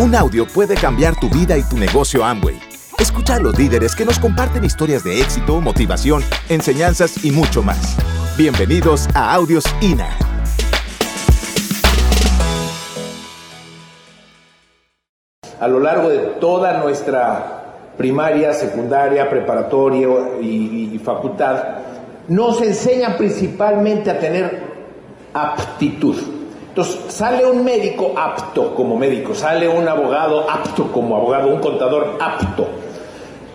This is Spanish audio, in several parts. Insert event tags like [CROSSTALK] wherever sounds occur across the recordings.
Un audio puede cambiar tu vida y tu negocio Amway. Escucha a los líderes que nos comparten historias de éxito, motivación, enseñanzas y mucho más. Bienvenidos a Audios INA. A lo largo de toda nuestra primaria, secundaria, preparatoria y, facultad, nos enseñan principalmente a tener aptitud. Entonces, sale un médico apto como médico, sale un abogado apto como abogado, un contador apto.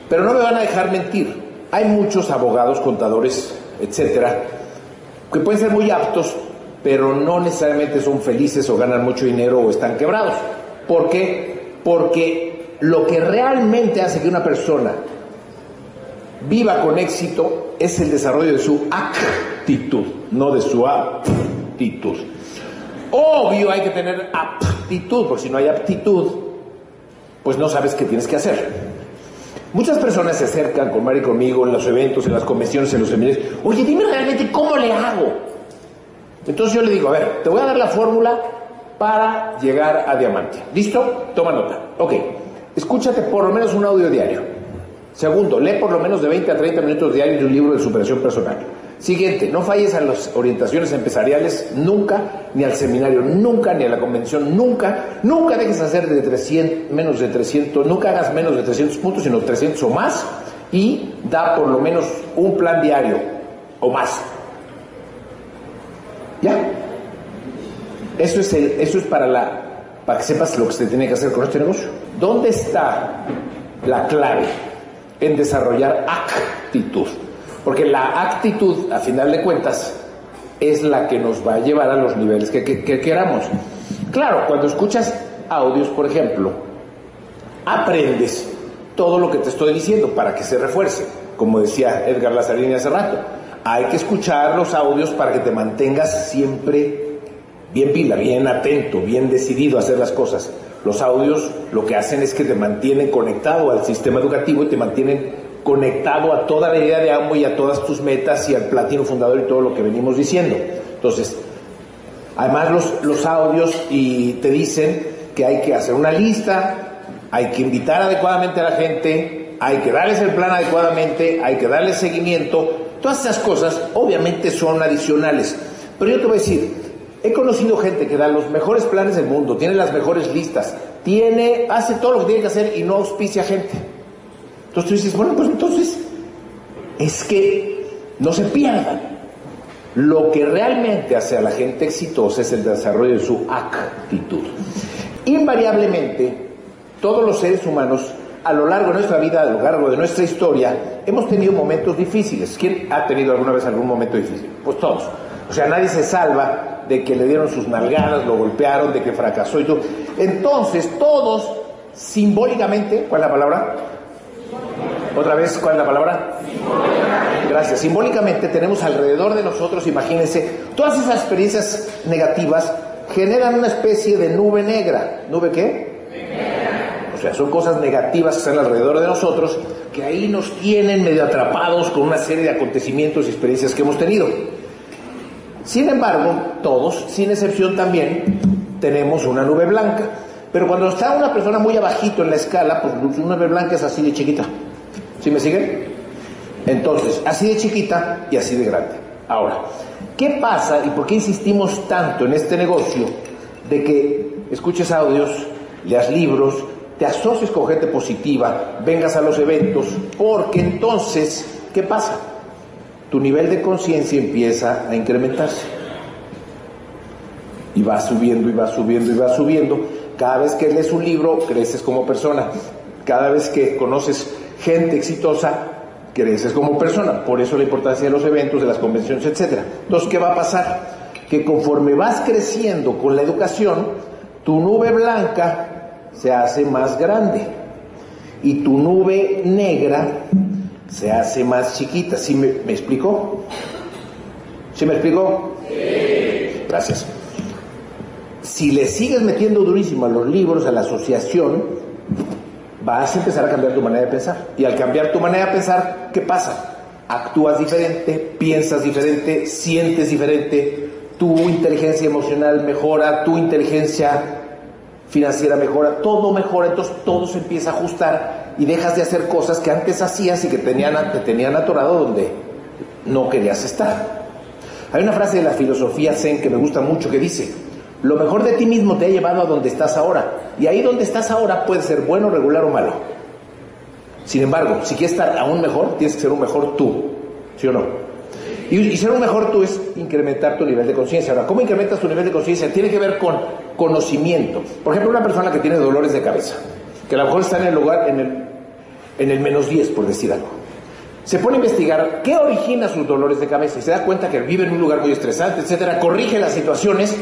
Pero no me van a dejar mentir. Hay muchos abogados, contadores, etcétera, que pueden ser muy aptos, pero no necesariamente son felices o ganan mucho dinero o están quebrados. ¿Por qué? Porque lo que realmente hace que una persona viva con éxito es el desarrollo de su actitud, no de su aptitud. Obvio hay que tener aptitud, porque si no hay aptitud, pues no sabes qué tienes que hacer. Muchas personas se acercan con Mari conmigo en los eventos, en las convenciones, en los seminarios. Oye, dime realmente cómo le hago. Entonces yo le digo, a ver, te voy a dar la fórmula para llegar a diamante. ¿Listo? Toma nota. Ok. Escúchate por lo menos un audio diario. Segundo, lee por lo menos de 20 a 30 minutos diarios de un libro de superación personal. Siguiente, no falles a las orientaciones empresariales nunca, ni al seminario nunca, ni a la convención nunca. Nunca dejes hacer de 300, menos de 300, nunca hagas menos de 300 puntos, sino 300 o más. Y da por lo menos un plan diario o más. ¿Ya? Eso es, el, eso es para, la, para que sepas lo que se tiene que hacer con este negocio. ¿Dónde está la clave en desarrollar actitud? Porque la actitud, a final de cuentas, es la que nos va a llevar a los niveles que, que, que queramos. Claro, cuando escuchas audios, por ejemplo, aprendes todo lo que te estoy diciendo para que se refuerce, como decía Edgar Lazarini hace rato. Hay que escuchar los audios para que te mantengas siempre bien pila, bien atento, bien decidido a hacer las cosas. Los audios lo que hacen es que te mantienen conectado al sistema educativo y te mantienen conectado a toda la idea de AMO y a todas tus metas y al platino fundador y todo lo que venimos diciendo. Entonces, además los, los audios y te dicen que hay que hacer una lista, hay que invitar adecuadamente a la gente, hay que darles el plan adecuadamente, hay que darles seguimiento. Todas esas cosas obviamente son adicionales. Pero yo te voy a decir, he conocido gente que da los mejores planes del mundo, tiene las mejores listas, tiene, hace todo lo que tiene que hacer y no auspicia gente. Entonces tú dices, bueno, pues entonces es que no se pierdan. Lo que realmente hace a la gente exitosa es el desarrollo de su actitud. Invariablemente, todos los seres humanos, a lo largo de nuestra vida, a lo largo de nuestra historia, hemos tenido momentos difíciles. ¿Quién ha tenido alguna vez algún momento difícil? Pues todos. O sea, nadie se salva de que le dieron sus nalgadas, lo golpearon, de que fracasó y todo. Entonces, todos simbólicamente, ¿cuál es la palabra? Otra vez, ¿cuál es la palabra? Gracias. Simbólicamente tenemos alrededor de nosotros, imagínense, todas esas experiencias negativas generan una especie de nube negra. ¿Nube qué? O sea, son cosas negativas que están alrededor de nosotros que ahí nos tienen medio atrapados con una serie de acontecimientos y experiencias que hemos tenido. Sin embargo, todos, sin excepción también, tenemos una nube blanca. Pero cuando está una persona muy abajito en la escala, pues una nube blanca es así de chiquita. ¿Sí me siguen? Entonces, así de chiquita y así de grande. Ahora, ¿qué pasa y por qué insistimos tanto en este negocio de que escuches audios, leas libros, te asocies con gente positiva, vengas a los eventos? Porque entonces, ¿qué pasa? Tu nivel de conciencia empieza a incrementarse. Y va subiendo y va subiendo y va subiendo. Cada vez que lees un libro, creces como persona. Cada vez que conoces gente exitosa, creces como persona. Por eso la importancia de los eventos, de las convenciones, etc. Entonces, ¿qué va a pasar? Que conforme vas creciendo con la educación, tu nube blanca se hace más grande y tu nube negra se hace más chiquita. ¿Sí me, me explico? ¿Sí me explico? Sí. Gracias. Si le sigues metiendo durísimo a los libros, a la asociación, vas a empezar a cambiar tu manera de pensar. Y al cambiar tu manera de pensar, ¿qué pasa? Actúas diferente, piensas diferente, sientes diferente, tu inteligencia emocional mejora, tu inteligencia financiera mejora, todo mejora, entonces todo se empieza a ajustar y dejas de hacer cosas que antes hacías y que tenían, te tenían atorado donde no querías estar. Hay una frase de la filosofía Zen que me gusta mucho que dice, lo mejor de ti mismo te ha llevado a donde estás ahora y ahí donde estás ahora puede ser bueno, regular o malo. Sin embargo, si quieres estar aún mejor, tienes que ser un mejor tú, ¿sí o no? Y, ser un mejor tú es incrementar tu nivel de conciencia. Ahora, ¿cómo incrementas tu nivel de conciencia? Tiene que ver con conocimiento. Por ejemplo, una persona que tiene dolores de cabeza, que a lo mejor está en el lugar, en el, en el menos 10, por decir algo. Se pone a investigar qué origina sus dolores de cabeza y se da cuenta que vive en un lugar muy estresante, etcétera, corrige las situaciones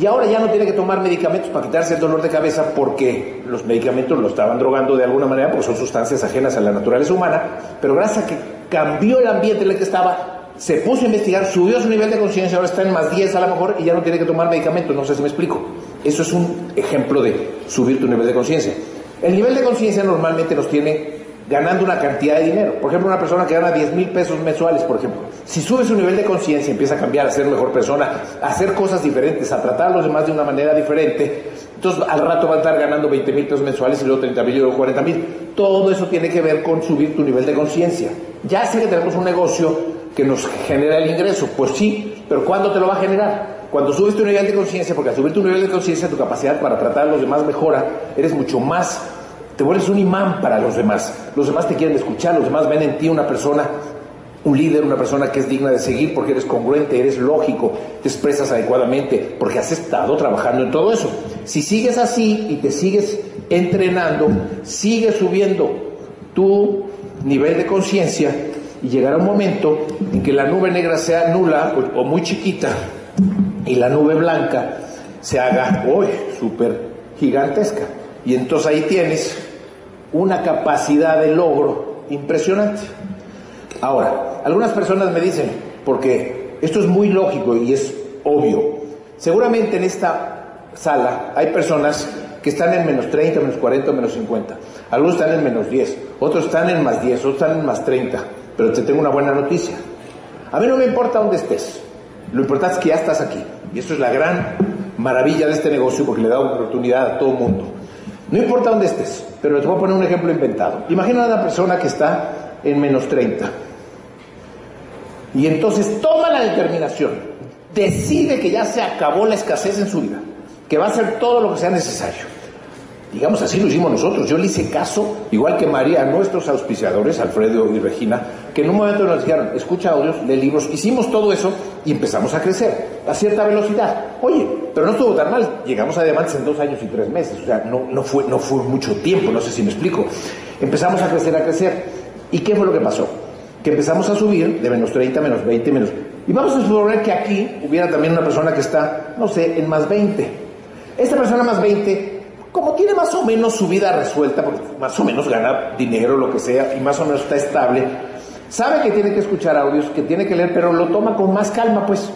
y ahora ya no tiene que tomar medicamentos para quitarse el dolor de cabeza porque los medicamentos lo estaban drogando de alguna manera porque son sustancias ajenas a la naturaleza humana, pero gracias a que cambió el ambiente en el que estaba, se puso a investigar, subió su nivel de conciencia, ahora está en más 10 a lo mejor y ya no tiene que tomar medicamentos, no sé si me explico. Eso es un ejemplo de subir tu nivel de conciencia. El nivel de conciencia normalmente nos tiene ganando una cantidad de dinero. Por ejemplo, una persona que gana 10 mil pesos mensuales, por ejemplo. Si sube su nivel de conciencia, empieza a cambiar, a ser mejor persona, a hacer cosas diferentes, a tratar a los demás de una manera diferente, entonces al rato va a estar ganando 20 mil pesos mensuales y luego 30 mil y luego 40 mil. Todo eso tiene que ver con subir tu nivel de conciencia. Ya sé que tenemos un negocio que nos genera el ingreso. Pues sí, pero ¿cuándo te lo va a generar? Cuando subes tu nivel de conciencia, porque al subir tu nivel de conciencia, tu capacidad para tratar a los demás mejora, eres mucho más, te vuelves un imán para los demás. Los demás te quieren escuchar, los demás ven en ti una persona, un líder, una persona que es digna de seguir porque eres congruente, eres lógico, te expresas adecuadamente, porque has estado trabajando en todo eso. Si sigues así y te sigues entrenando, sigues subiendo tu nivel de conciencia, y llegará un momento en que la nube negra sea nula o, muy chiquita y la nube blanca se haga hoy súper gigantesca. Y entonces ahí tienes una capacidad de logro impresionante. Ahora, algunas personas me dicen, porque esto es muy lógico y es obvio, seguramente en esta sala hay personas que están en menos 30, menos 40, menos 50. Algunos están en menos 10, otros están en más 10, otros están en más 30. Pero te tengo una buena noticia. A mí no me importa dónde estés. Lo importante es que ya estás aquí. Y eso es la gran maravilla de este negocio porque le da oportunidad a todo el mundo. No importa dónde estés, pero te voy a poner un ejemplo inventado. Imagina a una persona que está en menos 30. Y entonces toma la determinación, decide que ya se acabó la escasez en su vida, que va a hacer todo lo que sea necesario Digamos así lo hicimos nosotros. Yo le hice caso, igual que María, a nuestros auspiciadores, Alfredo y Regina, que en un momento nos dijeron, escucha audios, lee libros, hicimos todo eso y empezamos a crecer a cierta velocidad. Oye, pero no estuvo tan mal. Llegamos a diamantes en dos años y tres meses. O sea, no, no, fue, no fue mucho tiempo, no sé si me explico. Empezamos a crecer, a crecer. ¿Y qué fue lo que pasó? Que empezamos a subir de menos 30, menos 20, menos... Y vamos a suponer que aquí hubiera también una persona que está, no sé, en más 20. Esta persona más 20 como tiene más o menos su vida resuelta, porque más o menos gana dinero, lo que sea, y más o menos está estable, sabe que tiene que escuchar audios, que tiene que leer, pero lo toma con más calma, pues.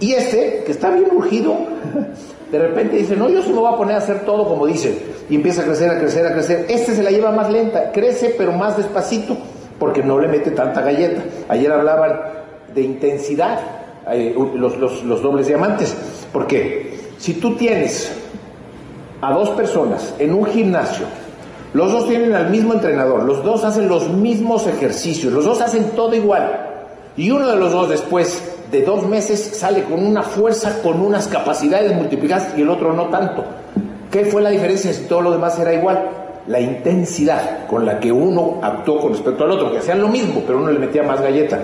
Y este, que está bien urgido, [LAUGHS] de repente dice, no, yo se me voy a poner a hacer todo como dice, y empieza a crecer, a crecer, a crecer. Este se la lleva más lenta, crece, pero más despacito, porque no le mete tanta galleta. Ayer hablaban de intensidad, eh, los, los, los dobles diamantes, porque si tú tienes a dos personas en un gimnasio, los dos tienen al mismo entrenador, los dos hacen los mismos ejercicios, los dos hacen todo igual, y uno de los dos después de dos meses sale con una fuerza, con unas capacidades multiplicadas y el otro no tanto. ¿Qué fue la diferencia si todo lo demás era igual? La intensidad con la que uno actuó con respecto al otro, que hacían lo mismo, pero uno le metía más galleta.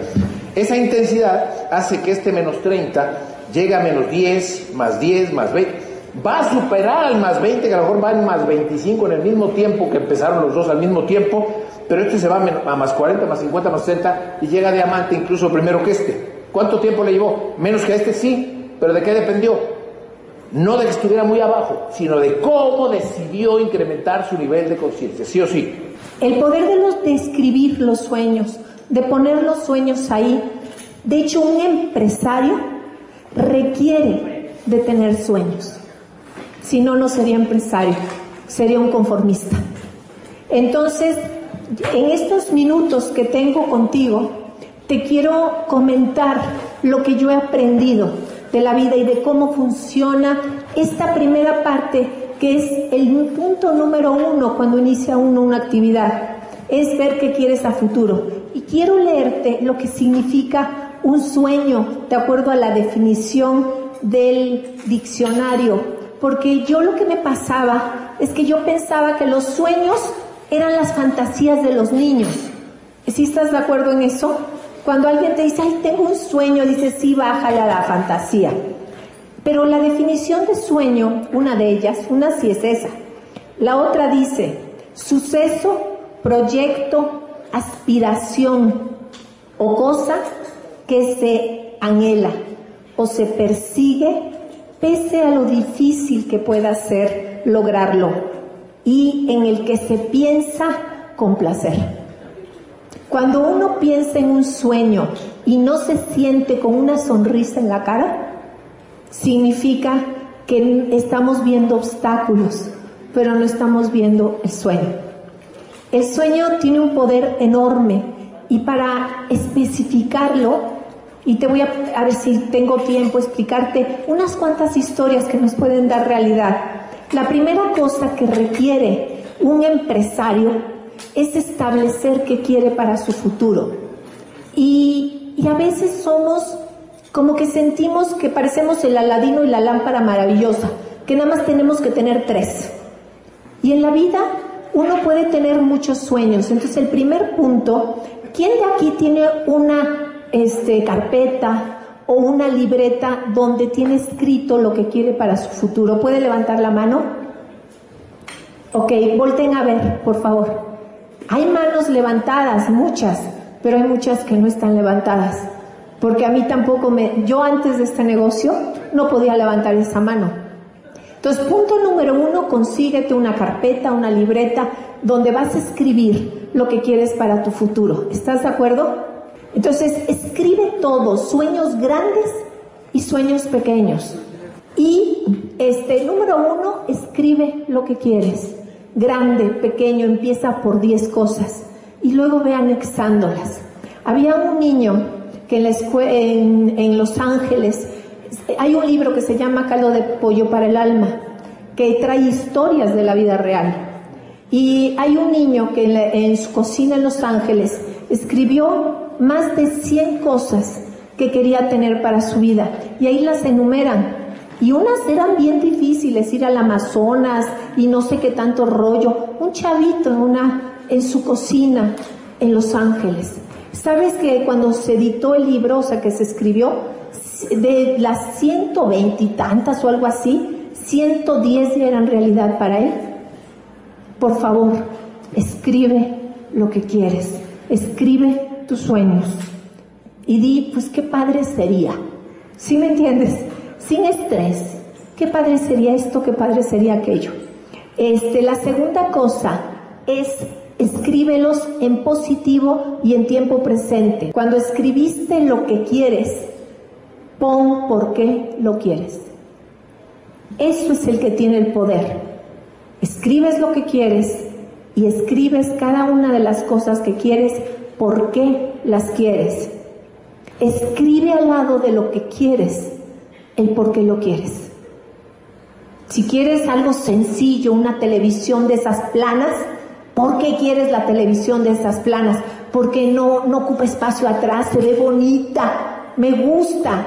Esa intensidad hace que este menos 30 llegue a menos 10, más 10, más 20 va a superar al más 20, que a lo mejor va en más 25 en el mismo tiempo que empezaron los dos al mismo tiempo, pero este se va a más 40, más 50, más 60 y llega a diamante incluso primero que este. ¿Cuánto tiempo le llevó? Menos que a este sí, pero ¿de qué dependió? No de que estuviera muy abajo, sino de cómo decidió incrementar su nivel de conciencia, sí o sí. El poder de, los, de escribir los sueños, de poner los sueños ahí. De hecho, un empresario requiere de tener sueños. Si no, no sería empresario, sería un conformista. Entonces, en estos minutos que tengo contigo, te quiero comentar lo que yo he aprendido de la vida y de cómo funciona esta primera parte que es el punto número uno cuando inicia uno una actividad, es ver qué quieres a futuro. Y quiero leerte lo que significa un sueño, de acuerdo a la definición del diccionario, porque yo lo que me pasaba es que yo pensaba que los sueños eran las fantasías de los niños. ¿Sí estás de acuerdo en eso? Cuando alguien te dice, ay, tengo un sueño, dices, sí, bájale a la fantasía. Pero la definición de sueño, una de ellas, una sí es esa. La otra dice, suceso, proyecto, aspiración o cosa que se anhela o se persigue pese a lo difícil que pueda ser lograrlo y en el que se piensa con placer. Cuando uno piensa en un sueño y no se siente con una sonrisa en la cara, significa que estamos viendo obstáculos, pero no estamos viendo el sueño. El sueño tiene un poder enorme y para especificarlo, y te voy a, ver si tengo tiempo explicarte unas cuantas historias que nos pueden dar realidad. La primera cosa que requiere un empresario es establecer qué quiere para su futuro. Y, y a veces somos como que sentimos que parecemos el aladino y la lámpara maravillosa, que nada más tenemos que tener tres. Y en la vida uno puede tener muchos sueños. Entonces el primer punto, ¿quién de aquí tiene una este, carpeta o una libreta donde tiene escrito lo que quiere para su futuro? ¿Puede levantar la mano? Ok, volten a ver, por favor. Hay manos levantadas, muchas, pero hay muchas que no están levantadas porque a mí tampoco me, yo antes de este negocio no podía levantar esa mano. Entonces, punto número uno, consíguete una carpeta, una libreta, donde vas a escribir lo que quieres para tu futuro. ¿Estás de acuerdo? Entonces, escribe todo, sueños grandes y sueños pequeños. Y este número uno, escribe lo que quieres. Grande, pequeño, empieza por 10 cosas y luego ve anexándolas. Había un niño que en, en, Los Ángeles hay un libro que se llama Caldo de Pollo para el Alma, que trae historias de la vida real. Y hay un niño que en, su cocina en Los Ángeles escribió más de 100 cosas que quería tener para su vida. Y ahí las enumeran. Y unas eran bien difíciles, ir al Amazonas y no sé qué tanto rollo. Un chavito en, una, en su cocina en Los Ángeles. ¿Sabes que cuando se editó el libro, o sea, que se escribió, de las 120 y tantas o algo así, 110 ya eran realidad para él? Por favor, escribe lo que quieres, escribe tus sueños y di, pues qué padre sería. ¿Sí me entiendes? Sin estrés. ¿Qué padre sería esto? ¿Qué padre sería aquello? Este, la segunda cosa es escríbelos en positivo y en tiempo presente. Cuando escribiste lo que quieres, pon por qué lo quieres. Eso es el que tiene el poder. Escribes lo que quieres y escribes cada una de las cosas que quieres, por qué las quieres. Escribe al lado de lo que quieres el por qué lo quieres. Si quieres algo sencillo, una televisión de esas planas, ¿Por qué quieres la televisión de estas planas? Porque no, no ocupa espacio atrás, se ve bonita, me gusta.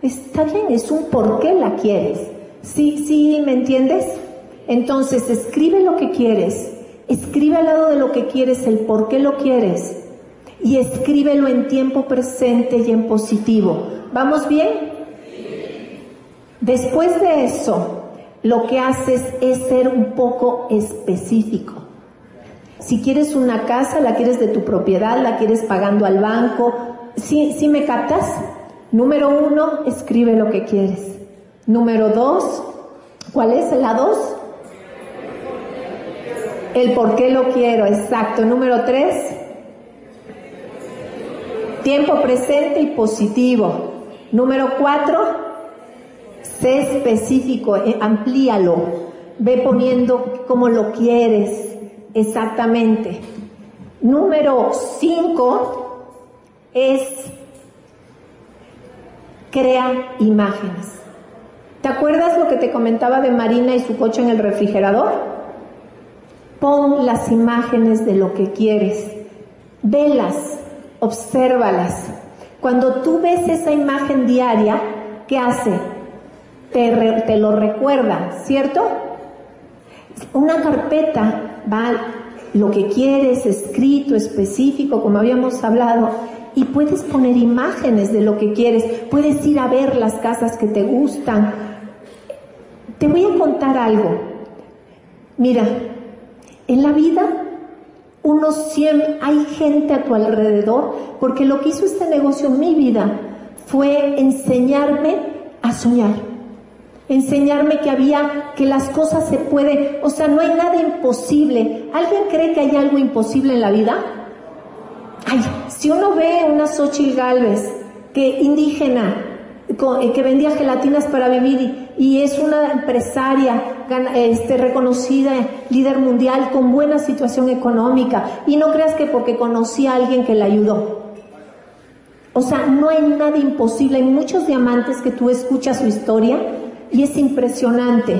Está bien, es un por qué la quieres. ¿Sí, sí, me entiendes? Entonces, escribe lo que quieres. Escribe al lado de lo que quieres el por qué lo quieres. Y escríbelo en tiempo presente y en positivo. ¿Vamos bien? Después de eso, lo que haces es ser un poco específico. Si quieres una casa, la quieres de tu propiedad, la quieres pagando al banco. ¿Sí, me captas? Número uno, escribe lo que quieres. Número dos, ¿cuál es la dos? El por qué lo quiero, exacto. Número tres, tiempo presente y positivo. Número cuatro, sé específico, eh, amplíalo. Ve poniendo como lo quieres. Exactamente. Número 5 es crea imágenes. ¿Te acuerdas lo que te comentaba de Marina y su coche en el refrigerador? Pon las imágenes de lo que quieres, velas, obsérvalas. Cuando tú ves esa imagen diaria, ¿qué hace? Te, te lo recuerda, ¿cierto? Una carpeta va lo que quieres, escrito, específico, como habíamos hablado, y puedes poner imágenes de lo que quieres, puedes ir a ver las casas que te gustan. Te voy a contar algo. Mira, en la vida uno siempre hay gente a tu alrededor, porque lo que hizo este negocio en mi vida fue enseñarme a soñar enseñarme que había, que las cosas se pueden, o sea, no hay nada imposible. ¿Alguien cree que hay algo imposible en la vida? Ay, si uno ve una Xochitl Galvez, que indígena, eh, que vendía gelatinas para vivir y, es una empresaria este, reconocida, líder mundial, con buena situación económica, y no creas que porque conocí a alguien que la ayudó. O sea, no hay nada imposible. Hay muchos diamantes que tú escuchas su historia y es impresionante.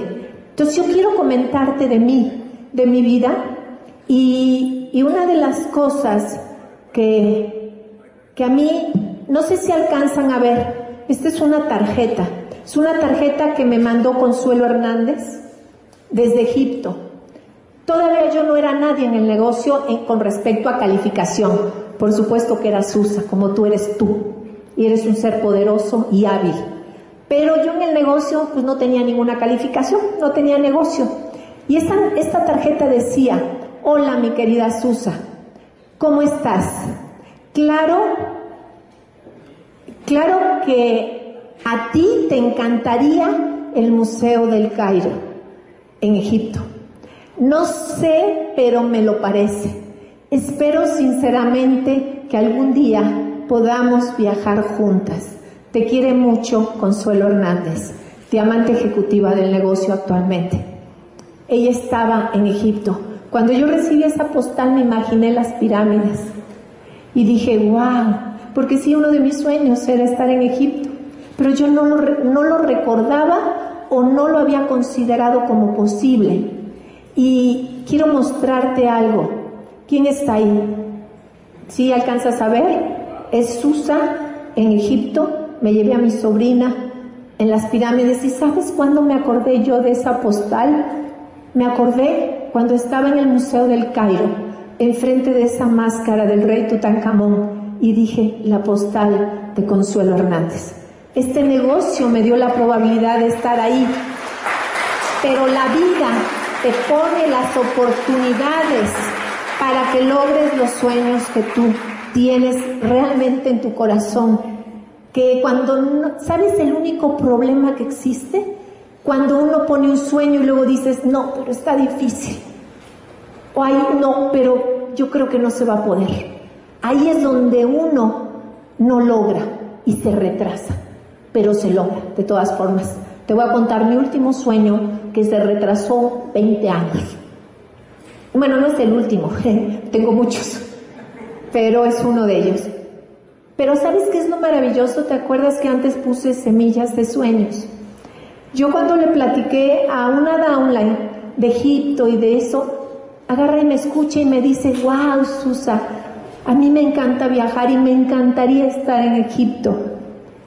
Entonces yo quiero comentarte de mí, de mi vida, y, y una de las cosas que, que a mí, no sé si alcanzan a ver, esta es una tarjeta, es una tarjeta que me mandó Consuelo Hernández desde Egipto. Todavía yo no era nadie en el negocio con respecto a calificación. Por supuesto que era Susa, como tú eres tú. Y eres un ser poderoso y hábil. Pero yo en el negocio pues no tenía ninguna calificación, no tenía negocio. Y esta, esta tarjeta decía, hola mi querida Susa, ¿cómo estás? Claro, claro que a ti te encantaría el Museo del Cairo en Egipto. No sé, pero me lo parece. Espero sinceramente que algún día podamos viajar juntas. Te quiere mucho Consuelo Hernández, diamante ejecutiva del negocio actualmente. Ella estaba en Egipto. Cuando yo recibí esa postal me imaginé las pirámides y dije, wow, porque sí, uno de mis sueños era estar en Egipto, pero yo no lo, no lo recordaba o no lo había considerado como posible. Y quiero mostrarte algo. ¿Quién está ahí? ¿Sí alcanzas a ver? Es Susa en Egipto me llevé a mi sobrina en las pirámides y ¿sabes cuándo me acordé yo de esa postal? Me acordé cuando estaba en el Museo del Cairo, enfrente de esa máscara del rey Tutankamón y dije la postal de Consuelo Hernández. Este negocio me dio la probabilidad de estar ahí, pero la vida te pone las oportunidades para que logres los sueños que tú tienes realmente en tu corazón que cuando, ¿sabes el único problema que existe? Cuando uno pone un sueño y luego dices, no, pero está difícil. O hay, no, pero yo creo que no se va a poder. Ahí es donde uno no logra y se retrasa, pero se logra de todas formas. Te voy a contar mi último sueño que se retrasó 20 años. Bueno, no es el último, [LAUGHS] tengo muchos, pero es uno de ellos. Pero ¿sabes qué es lo maravilloso? ¿Te acuerdas que antes puse semillas de sueños? Yo cuando le platiqué a una downline de Egipto y de eso, agarra y me escucha y me dice, wow, Susa, a mí me encanta viajar y me encantaría estar en Egipto.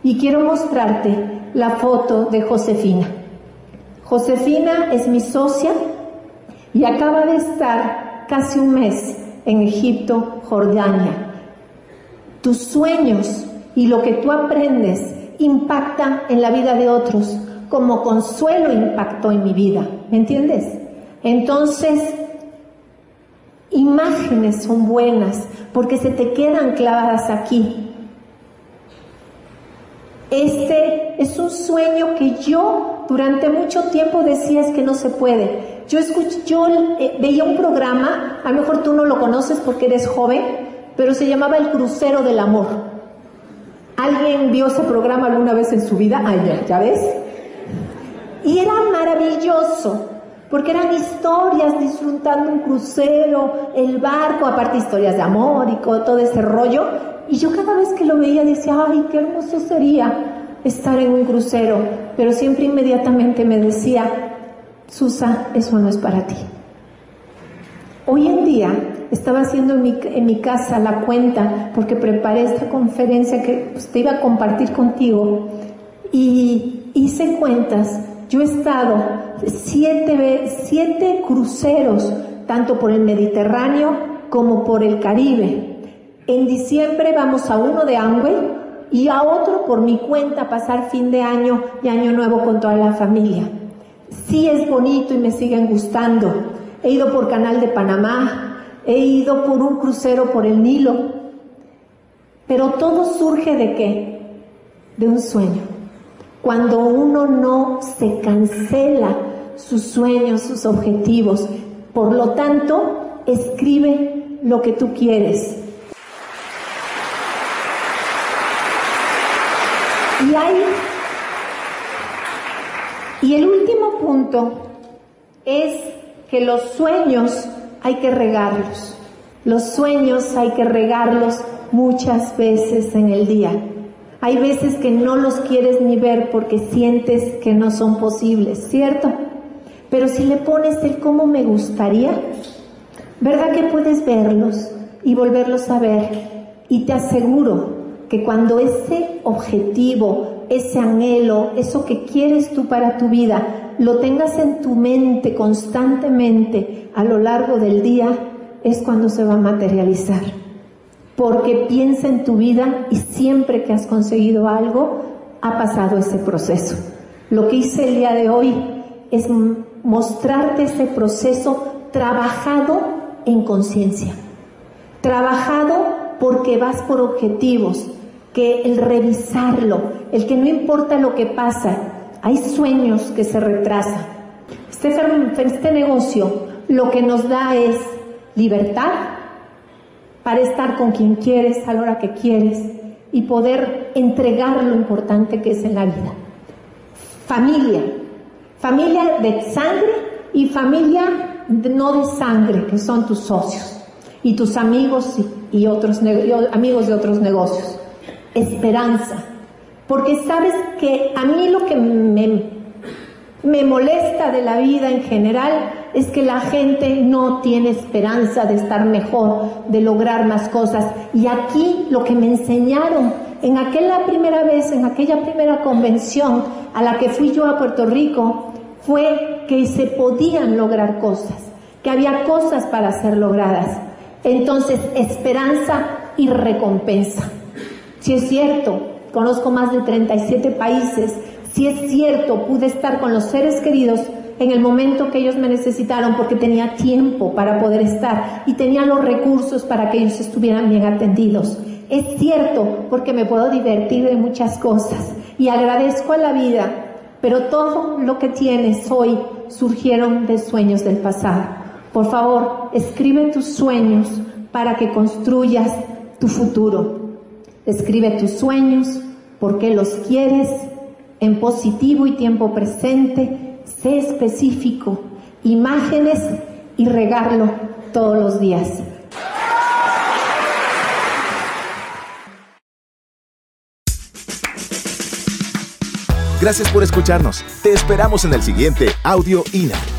Y quiero mostrarte la foto de Josefina. Josefina es mi socia y acaba de estar casi un mes en Egipto, Jordania. Tus sueños y lo que tú aprendes impactan en la vida de otros, como consuelo impactó en mi vida. ¿Me entiendes? Entonces, imágenes son buenas porque se te quedan clavadas aquí. Este es un sueño que yo durante mucho tiempo decía es que no se puede. Yo escuché, yo eh, veía un programa, a lo mejor tú no lo conoces porque eres joven, pero se llamaba El Crucero del Amor. ¿Alguien vio ese programa alguna vez en su vida? Ay, ya, ¿ya ves? Y era maravilloso, porque eran historias disfrutando un crucero, el barco, aparte historias de amor y todo ese rollo. Y yo cada vez que lo veía decía, ay, qué hermoso sería estar en un crucero, pero siempre inmediatamente me decía, Susa, eso no es para ti. Hoy en día estaba haciendo en mi, en mi casa la cuenta porque preparé esta conferencia que pues, te iba a compartir contigo y hice cuentas. Yo he estado siete, siete cruceros, tanto por el Mediterráneo como por el Caribe. En diciembre vamos a uno de Amway y a otro por mi cuenta pasar fin de año y año nuevo con toda la familia. Sí es bonito y me siguen gustando. He ido por Canal de Panamá, he ido por un crucero por el Nilo, pero todo surge de qué? De un sueño. Cuando uno no se cancela sus sueños, sus objetivos, por lo tanto, escribe lo que tú quieres, Y hay y el último punto es que los sueños hay que regarlos. Los sueños hay que regarlos muchas veces en el día. Hay veces que no los quieres ni ver porque sientes que no son posibles, ¿cierto? Pero si le pones el cómo me gustaría, ¿verdad que puedes verlos y volverlos a ver? Y te aseguro que cuando ese objetivo, ese anhelo, eso que quieres tú para tu vida, lo tengas en tu mente constantemente a lo largo del día, es cuando se va a materializar. Porque piensa en tu vida y siempre que has conseguido algo, ha pasado ese proceso. Lo que hice el día de hoy es mostrarte ese proceso trabajado en conciencia, trabajado porque vas por objetivos, que el revisarlo, el que no importa lo que pasa, hay sueños que se retrasan. Este, este negocio lo que nos da es libertad para estar con quien quieres a la hora que quieres y poder entregar lo importante que es en la vida. Familia, familia de sangre y familia no de sangre, que son tus socios y tus amigos y, otros amigos de otros negocios esperanza. Porque sabes que a mí lo que me, me molesta de la vida en general es que la gente no tiene esperanza de estar mejor, de lograr más cosas. Y aquí lo que me enseñaron en aquella primera vez, en aquella primera convención a la que fui yo a Puerto Rico, fue que se podían lograr cosas, que había cosas para ser logradas. Entonces, esperanza y recompensa. Si es cierto, conozco más de 37 países, si es cierto, pude estar con los seres queridos en el momento que ellos me necesitaron porque tenía tiempo para poder estar y tenía los recursos para que ellos estuvieran bien atendidos. Es cierto porque me puedo divertir de muchas cosas y agradezco a la vida, pero todo lo que tienes hoy surgieron de sueños del pasado. Por favor, escribe tus sueños para que construyas tu futuro. Escribe tus sueños, por qué los quieres, en positivo y tiempo presente, sé específico, imágenes y regarlo todos los días. Gracias por escucharnos. Te esperamos en el siguiente Audio INA.